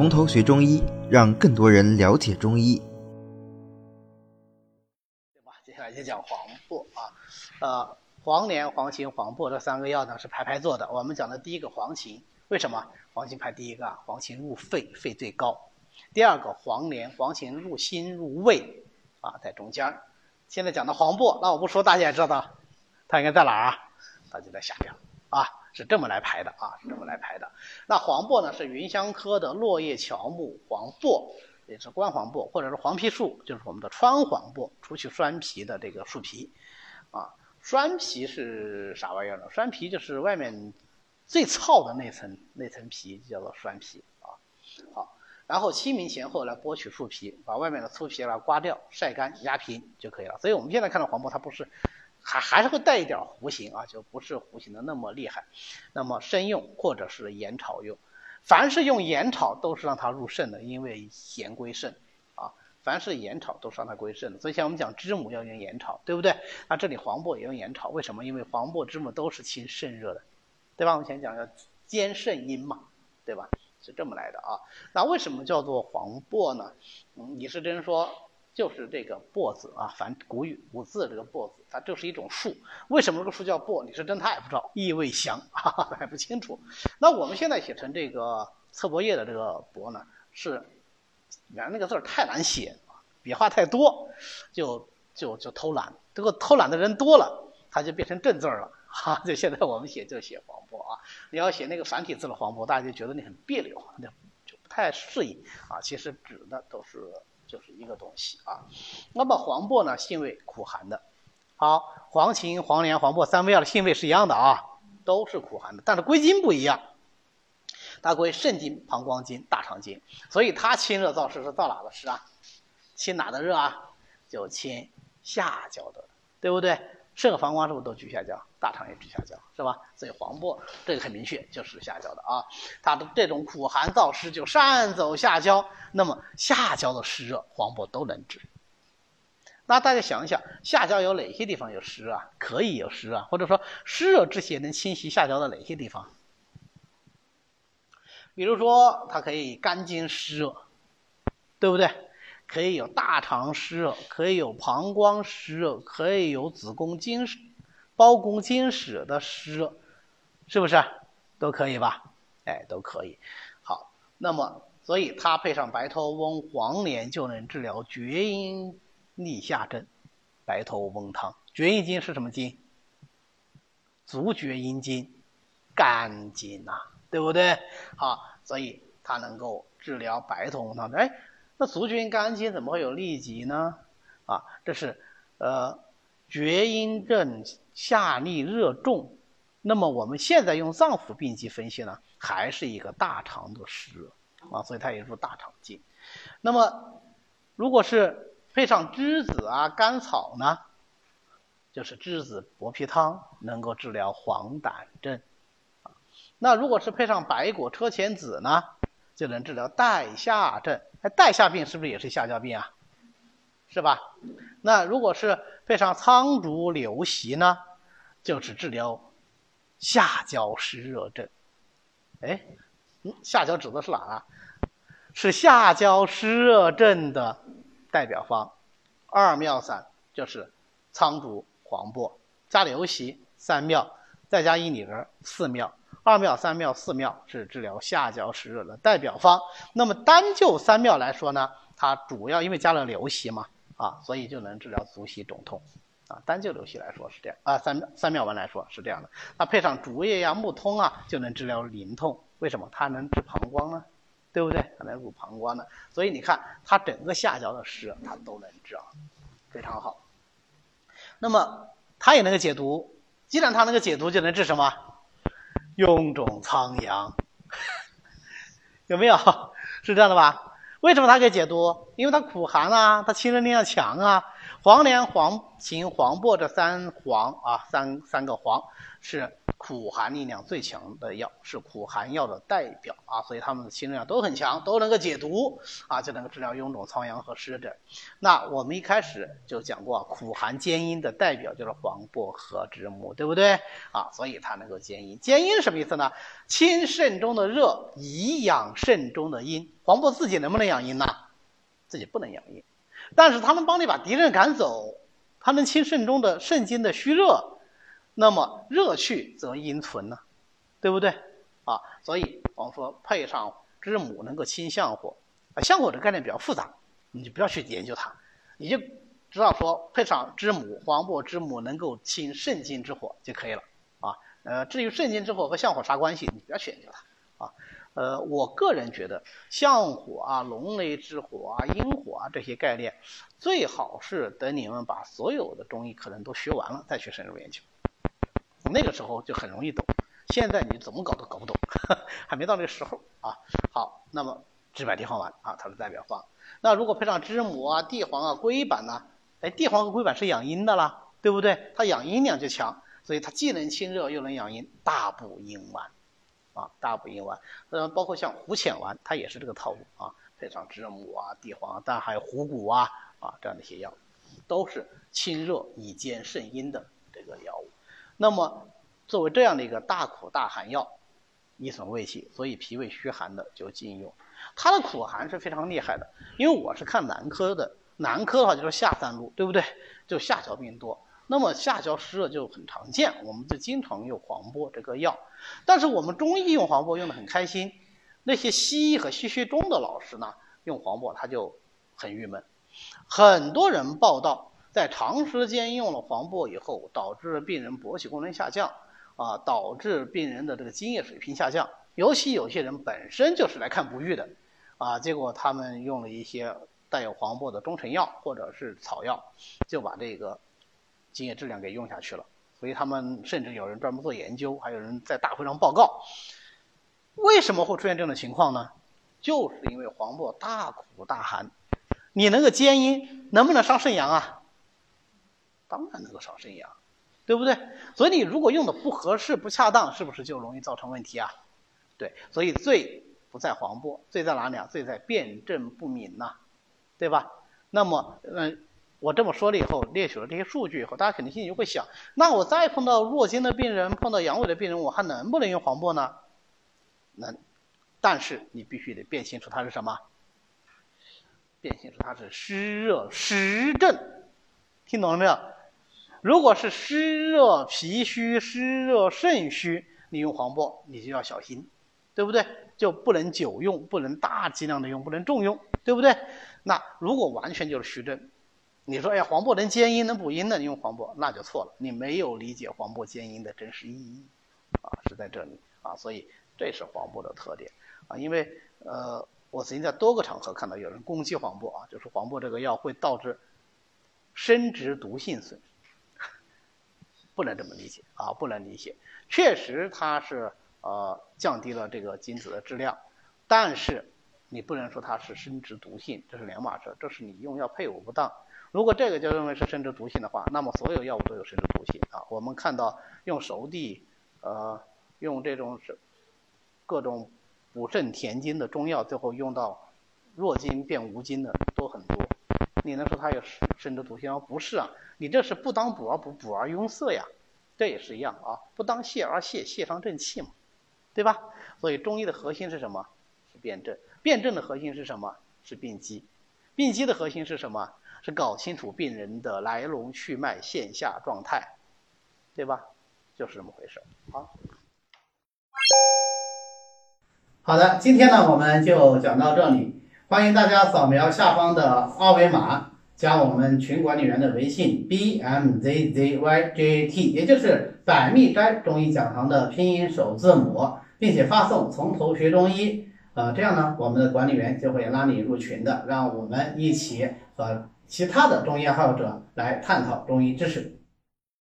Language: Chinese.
从头学中医，让更多人了解中医。对吧？接下来就讲黄柏啊，呃，黄连、黄芩、黄柏这三个药呢是排排坐的。我们讲的第一个黄芩，为什么黄芩排第一个啊？黄芩入肺，肺最高。第二个黄连、黄芩入心、入胃，啊，在中间。现在讲的黄柏，那我不说，大家也知道，它应该在哪儿啊？它就在下边啊，是这么来排的啊，是这么来排的。那黄柏呢，是芸香科的落叶乔木黄柏，也是关黄柏，或者是黄皮树，就是我们的川黄柏，除去栓皮的这个树皮。啊，栓皮是啥玩意儿呢？栓皮就是外面最糙的那层那层皮，叫做栓皮啊。好。然后清明前后来剥取树皮，把外面的粗皮来刮掉，晒干压平就可以了。所以我们现在看到黄柏，它不是还还是会带一点弧形啊，就不是弧形的那么厉害。那么生用或者是盐炒用，凡是用盐炒都是让它入肾的，因为咸归肾啊。凡是盐炒都是让它归肾的。所以像我们讲知母要用盐炒，对不对？那这里黄柏也用盐炒，为什么？因为黄柏、知母都是清肾热的，对吧？我们前讲要兼肾阴嘛，对吧？是这么来的啊，那为什么叫做黄柏呢？嗯，李时珍说就是这个柏字啊，凡古语古字这个柏字，它就是一种树。为什么这个树叫柏？李时珍他也不知道，意味详，还不清楚。那我们现在写成这个侧柏叶的这个柏呢，是原来那个字儿太难写，笔画太多，就就就偷懒。这个偷懒的人多了，它就变成正字了。哈，就现在我们写就写黄柏啊，你要写那个繁体字的黄柏，大家就觉得你很别扭，那就不太适应啊。其实指的都是就是一个东西啊。那么黄柏呢，性味苦寒的。好，黄芩、黄连、黄柏三味药的性味是一样的啊，都是苦寒的，但是归经不一样。它归肾经、膀胱经、大肠经，所以它清热燥湿是燥哪的湿啊？清哪的热啊？就清下焦的，对不对？肾和膀胱是不是都居下焦？大肠也居下焦，是吧？所以黄柏这个很明确，就是下焦的啊。它的这种苦寒燥湿就善走下焦，那么下焦的湿热，黄柏都能治。那大家想一想，下焦有哪些地方有湿热啊？可以有湿啊，或者说湿热之邪能侵袭下焦的哪些地方？比如说，它可以肝经湿热，对不对？可以有大肠湿热，可以有膀胱湿热，可以有子宫经、包公经史的诗，是不是？都可以吧？哎，都可以。好，那么所以它配上白头翁、黄连就能治疗厥阴逆下症。白头翁汤，厥阴经是什么经？足厥阴经，肝经呐，对不对？好，所以它能够治疗白头翁汤。哎。那足厥阴肝经怎么会有痢疾呢？啊，这是呃厥阴症下逆热重。那么我们现在用脏腑病机分析呢，还是一个大肠的湿热啊，所以它也入大肠经。那么如果是配上栀子啊、甘草呢，就是栀子薄皮汤，能够治疗黄疸症。那如果是配上白果车前子呢，就能治疗带下症。那带下病是不是也是下焦病啊？是吧？那如果是配上苍术流席呢，就是治疗下焦湿热症。哎，下焦指的是哪啊？是下焦湿热症的代表方。二妙散就是苍术、黄柏加流席三妙，再加一里根四妙。二妙、三妙、四妙是治疗下焦湿热的代表方。那么单就三妙来说呢，它主要因为加了流席嘛，啊，所以就能治疗足膝肿痛，啊，单就流溪来说是这样，啊，三三妙丸来说是这样的。那配上竹叶呀、木通啊，就能治疗淋痛。为什么？它能治膀胱呢？对不对？它能入膀胱呢。所以你看，它整个下焦的湿它都能治啊，非常好。那么它也能够解毒，既然它能够解毒，就能治什么？臃肿苍阳，有没有？是这样的吧？为什么它可以解毒？因为它苦寒啊，它清热力量强啊。黄连、黄芩、黄柏这三黄啊，三三个黄是苦寒力量最强的药，是苦寒药的代表啊，所以它们的清热量都很强，都能够解毒啊，就能够治疗臃肿、疮疡和湿疹。那我们一开始就讲过，苦寒兼阴的代表就是黄柏和知母，对不对啊？所以它能够兼阴。兼阴是什么意思呢？清肾中的热，以养肾中的阴。黄柏自己能不能养阴呢？自己不能养阴。但是它能帮你把敌人赶走，它能清肾中的肾经的虚热，那么热去则阴存呢，对不对？啊，所以我们说配上知母能够清相火，啊，相火这概念比较复杂，你就不要去研究它，你就知道说配上知母黄柏知母能够清肾经之火就可以了啊。呃，至于肾经之火和相火啥关系，你不要去研究它啊。呃，我个人觉得相火啊、龙雷之火啊、阴火啊这些概念，最好是等你们把所有的中医可能都学完了再去深入研究，那个时候就很容易懂。现在你怎么搞都搞不懂，还没到那个时候啊。好，那么知柏地黄丸啊，它是代表方。那如果配上知母啊、地黄啊、龟板呢？哎，地黄和龟板是养阴的啦，对不对？它养阴量就强，所以它既能清热又能养阴，大补阴丸。啊，大补阴丸，呃，包括像虎潜丸，它也是这个套路啊，配上知母啊、地黄，当然还有虎骨啊啊这样的一些药，都是清热以兼肾阴的这个药物。那么作为这样的一个大苦大寒药，易损胃气，所以脾胃虚寒的就禁用。它的苦寒是非常厉害的，因为我是看男科的，男科的话就是下三路，对不对？就下焦病多。那么下焦湿热就很常见，我们就经常用黄柏这个药。但是我们中医用黄柏用的很开心，那些西医和西学中的老师呢，用黄柏他就很郁闷。很多人报道，在长时间用了黄柏以后，导致病人勃起功能下降，啊，导致病人的这个精液水平下降。尤其有些人本身就是来看不育的，啊，结果他们用了一些带有黄柏的中成药或者是草药，就把这个。精液质量给用下去了，所以他们甚至有人专门做研究，还有人在大会上报告。为什么会出现这样的情况呢？就是因为黄柏大苦大寒，你能够兼阴，能不能伤肾阳啊？当然能够伤肾阳，对不对？所以你如果用的不合适、不恰当，是不是就容易造成问题啊？对，所以罪不在黄柏，罪在哪里啊？罪在辨证不敏呐，对吧？那么，嗯。我这么说了以后，列举了这些数据以后，大家肯定心里就会想：那我再碰到弱精的病人，碰到阳痿的病人，我还能不能用黄柏呢？能，但是你必须得辨清楚它是什么，辨清楚它是湿热湿症，听懂了没有？如果是湿热脾虚、湿热肾虚，你用黄柏你就要小心，对不对？就不能久用，不能大剂量的用，不能重用，对不对？那如果完全就是虚症。你说，哎呀，黄柏能兼阴能补阴的，你用黄柏那就错了，你没有理解黄柏兼阴的真实意义，啊，是在这里啊，所以这是黄柏的特点啊，因为呃，我曾经在多个场合看到有人攻击黄柏啊，就是黄柏这个药会导致生殖毒性损，不能这么理解啊，不能理解，确实它是呃降低了这个精子的质量，但是你不能说它是生殖毒性，这是两码事，这是你用药配伍不当。如果这个就认为是生殖毒性的话，那么所有药物都有生殖毒性啊。我们看到用熟地，呃，用这种是各种补肾填精的中药，最后用到弱精变无精的都很多。你能说它有生殖毒性吗？不是啊，你这是不当补而补，补而壅塞呀。这也是一样啊，不当泻而泻，泻伤正气嘛，对吧？所以中医的核心是什么？是辨证。辨证的核心是什么？是病机。病机的核心是什么？是搞清楚病人的来龙去脉、线下状态，对吧？就是这么回事。好，好的，今天呢我们就讲到这里，欢迎大家扫描下方的二维码，加我们群管理员的微信 b m z z y j t，也就是百密斋中医讲堂的拼音首字母，并且发送“从头学中医”，呃，这样呢，我们的管理员就会拉你入群的，让我们一起和。其他的中医爱好者来探讨中医知识。